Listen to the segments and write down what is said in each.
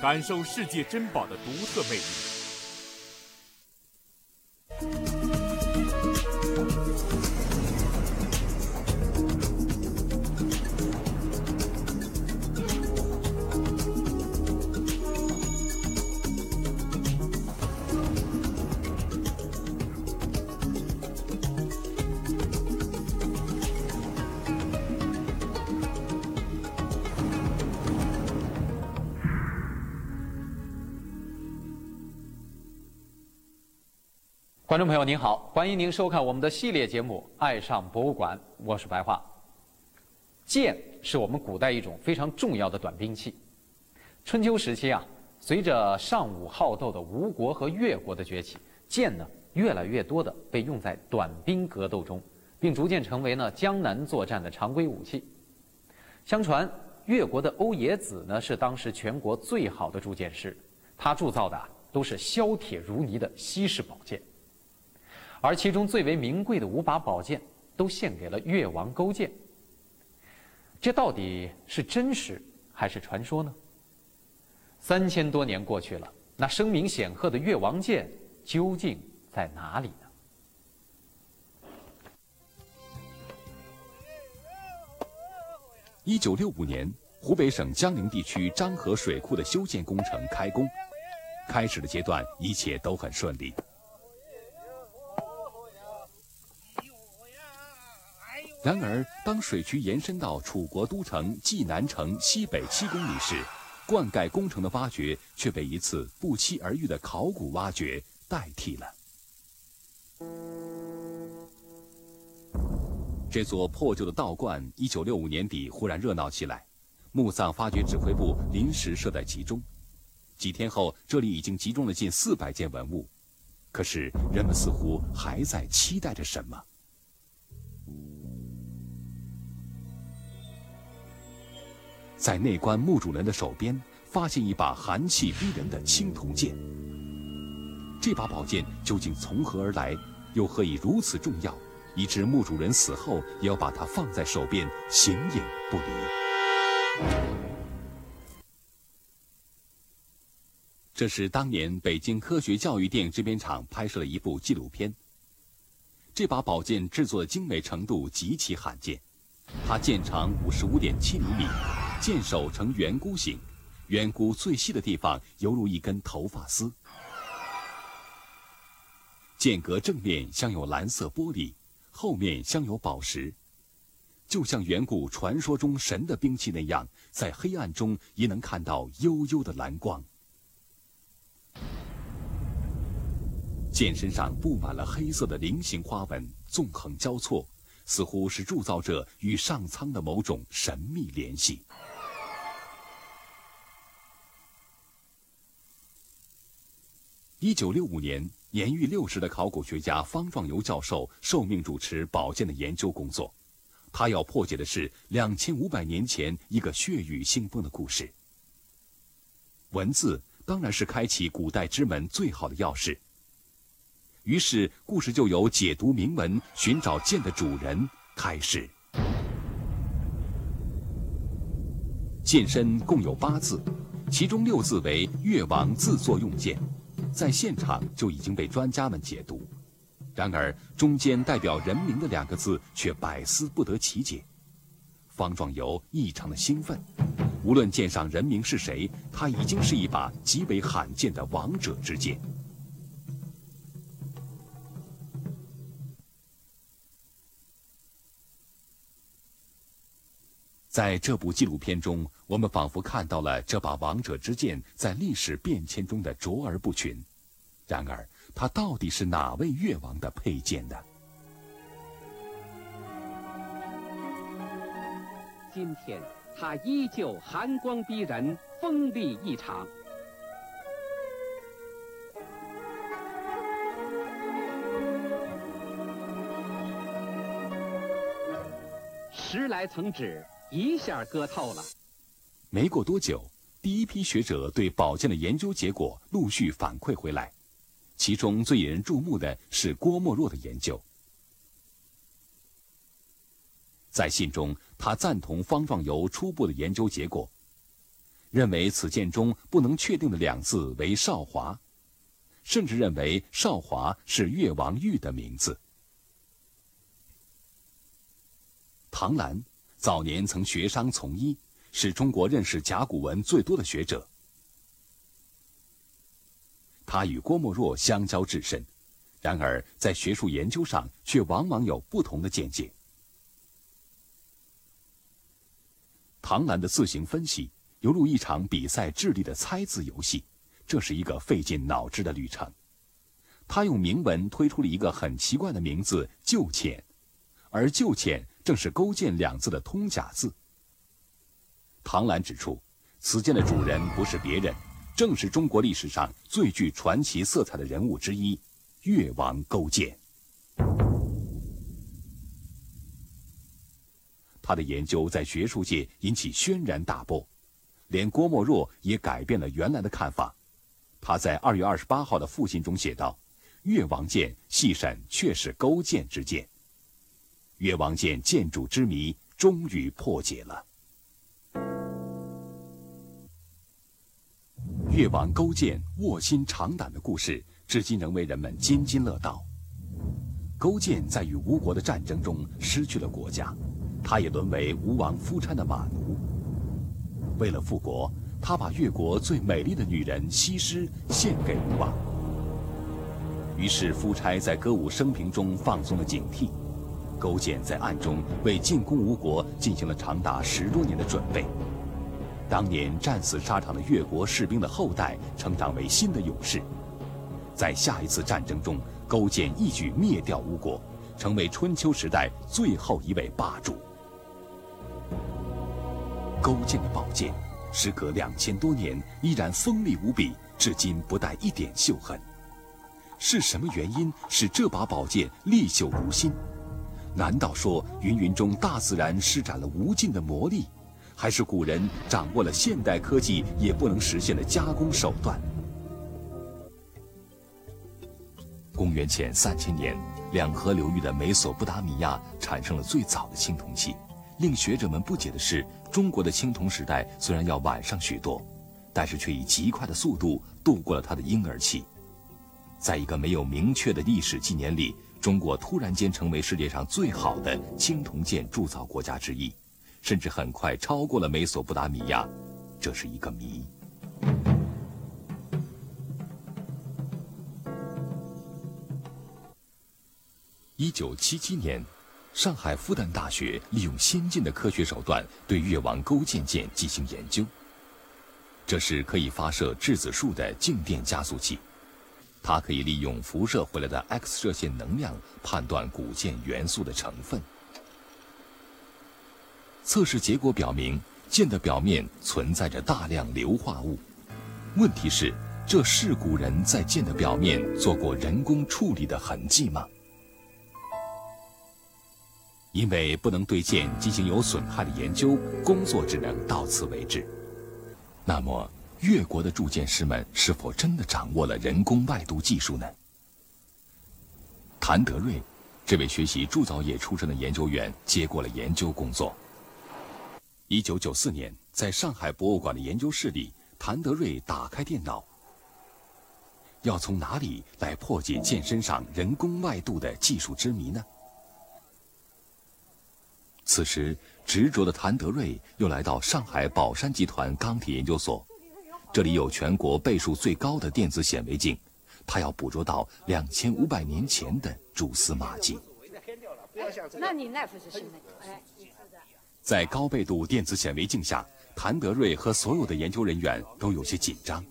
感受世界珍宝的独特魅力。观众朋友您好，欢迎您收看我们的系列节目《爱上博物馆》，我是白桦。剑是我们古代一种非常重要的短兵器。春秋时期啊，随着尚武好斗的吴国和越国的崛起，剑呢越来越多的被用在短兵格斗中，并逐渐成为呢江南作战的常规武器。相传越国的欧冶子呢是当时全国最好的铸剑师，他铸造的都是削铁如泥的西式宝剑。而其中最为名贵的五把宝剑，都献给了越王勾践。这到底是真实还是传说呢？三千多年过去了，那声名显赫的越王剑究竟在哪里呢？一九六五年，湖北省江陵地区漳河水库的修建工程开工，开始的阶段一切都很顺利。然而，当水渠延伸到楚国都城济南城西北七公里时，灌溉工程的挖掘却被一次不期而遇的考古挖掘代替了。这座破旧的道观，一九六五年底忽然热闹起来，墓葬发掘指挥部临时设在其中。几天后，这里已经集中了近四百件文物，可是人们似乎还在期待着什么。在内棺墓主人的手边，发现一把寒气逼人的青铜剑。这把宝剑究竟从何而来，又何以如此重要，以致墓主人死后也要把它放在手边，形影不离？这是当年北京科学教育电影制片厂拍摄的一部纪录片。这把宝剑制作的精美程度极其罕见，它剑长五十五点七厘米。剑首呈圆箍形，圆箍最细的地方犹如一根头发丝。剑格正面镶有蓝色玻璃，后面镶有宝石，就像远古传说中神的兵器那样，在黑暗中也能看到幽幽的蓝光。剑身上布满了黑色的菱形花纹，纵横交错，似乎是铸造者与上苍的某种神秘联系。一九六五年，年逾六十的考古学家方壮游教授受命主持宝剑的研究工作。他要破解的是两千五百年前一个血雨腥风的故事。文字当然是开启古代之门最好的钥匙。于是，故事就由解读铭文、寻找剑的主人开始。剑身共有八字，其中六字为越王自作用剑。在现场就已经被专家们解读，然而中间代表人名的两个字却百思不得其解。方壮游异常的兴奋，无论剑上人名是谁，他已经是一把极为罕见的王者之剑。在这部纪录片中，我们仿佛看到了这把王者之剑在历史变迁中的卓而不群。然而，它到底是哪位越王的佩剑呢？今天，它依旧寒光逼人，锋利异常。十来层纸。一下割透了。没过多久，第一批学者对宝剑的研究结果陆续反馈回来，其中最引人注目的是郭沫若的研究。在信中，他赞同方壮游初步的研究结果。认为此剑中不能确定的两字为少华，甚至认为少华是越王玉的名字。唐兰早年曾学商从医，是中国认识甲骨文最多的学者。他与郭沫若相交至深，然而在学术研究上却往往有不同的见解。唐兰的字形分析犹如一场比赛智力的猜字游戏，这是一个费尽脑汁的旅程。他用铭文推出了一个很奇怪的名字“旧浅”，而“旧浅”正是“勾践”两字的通假字。唐兰指出，此剑的主人不是别人，正是中国历史上最具传奇色彩的人物之一——越王勾践。他的研究在学术界引起轩然大波，连郭沫若也改变了原来的看法。他在二月二十八号的复信中写道：“越王剑细审却是勾践之剑。越王剑剑主之谜终于破解了。越王勾践卧薪尝胆的故事，至今仍为人们津津乐道。勾践在与吴国的战争中失去了国家。”他也沦为吴王夫差的马奴。为了复国，他把越国最美丽的女人西施献给吴王。于是夫差在歌舞升平中放松了警惕，勾践在暗中为进攻吴国进行了长达十多年的准备。当年战死沙场的越国士兵的后代成长为新的勇士，在下一次战争中，勾践一举灭掉吴国，成为春秋时代最后一位霸主。勾践的宝剑，时隔两千多年依然锋利无比，至今不带一点锈痕。是什么原因使这把宝剑历久如新？难道说云云中大自然施展了无尽的魔力，还是古人掌握了现代科技也不能实现的加工手段？公元前三千年，两河流域的美索不达米亚产生了最早的青铜器。令学者们不解的是。中国的青铜时代虽然要晚上许多，但是却以极快的速度度过了它的婴儿期。在一个没有明确的历史纪年里，中国突然间成为世界上最好的青铜剑铸造国家之一，甚至很快超过了美索不达米亚，这是一个谜。一九七七年。上海复旦大学利用先进的科学手段对越王勾践剑进行研究。这是可以发射质子束的静电加速器，它可以利用辐射回来的 X 射线能量判断古剑元素的成分。测试结果表明，剑的表面存在着大量硫化物。问题是，这是古人在剑的表面做过人工处理的痕迹吗？因为不能对剑进行有损害的研究，工作只能到此为止。那么，越国的铸剑师们是否真的掌握了人工外镀技术呢？谭德瑞，这位学习铸造业出身的研究员接过了研究工作。一九九四年，在上海博物馆的研究室里，谭德瑞打开电脑，要从哪里来破解剑身上人工外镀的技术之谜呢？此时，执着的谭德瑞又来到上海宝山集团钢铁研究所，这里有全国倍数最高的电子显微镜，它要捕捉到两千五百年前的蛛丝马迹。那你那副是新的？哎，在高倍度电子显微镜下，谭德瑞和所有的研究人员都有些紧张。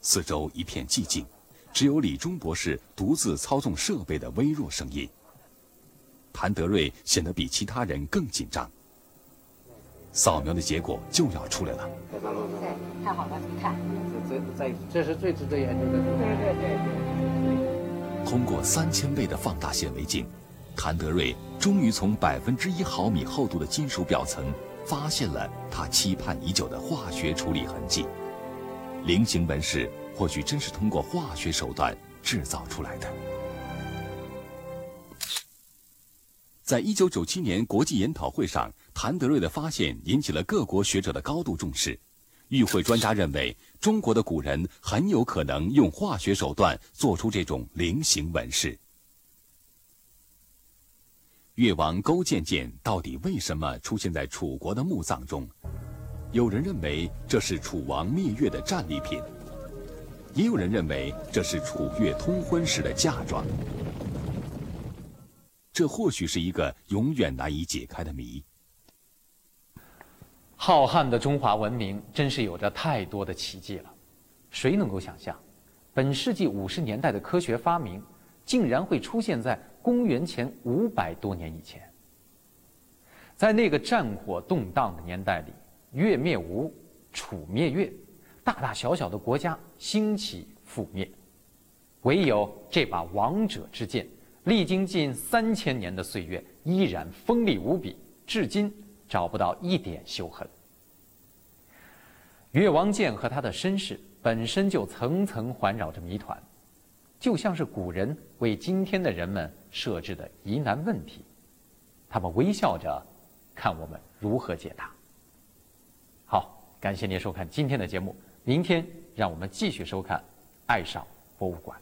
四周一片寂静，只有李忠博士独自操纵设备的微弱声音。谭德瑞显得比其他人更紧张。扫描的结果就要出来了。太好了，你看，这这这是最值得研究的。对对对。通过三千倍的放大显微镜，谭德瑞终于从百分之一毫米厚度的金属表层发现了他期盼已久的化学处理痕迹。菱形纹饰或许真是通过化学手段制造出来的。在一九九七年国际研讨会上，谭德瑞的发现引起了各国学者的高度重视。与会专家认为，中国的古人很有可能用化学手段做出这种菱形纹饰。越王勾践剑到底为什么出现在楚国的墓葬中？有人认为这是楚王灭越的战利品，也有人认为这是楚越通婚时的嫁妆。这或许是一个永远难以解开的谜。浩瀚的中华文明真是有着太多的奇迹了，谁能够想象，本世纪五十年代的科学发明，竟然会出现在公元前五百多年以前？在那个战火动荡的年代里，越灭吴，楚灭越，大大小小的国家兴起覆灭，唯有这把王者之剑，历经近三千年的岁月，依然锋利无比，至今。找不到一点修痕。越王剑和他的身世本身就层层环绕着谜团，就像是古人为今天的人们设置的疑难问题，他们微笑着看我们如何解答。好，感谢您收看今天的节目，明天让我们继续收看《爱上博物馆》。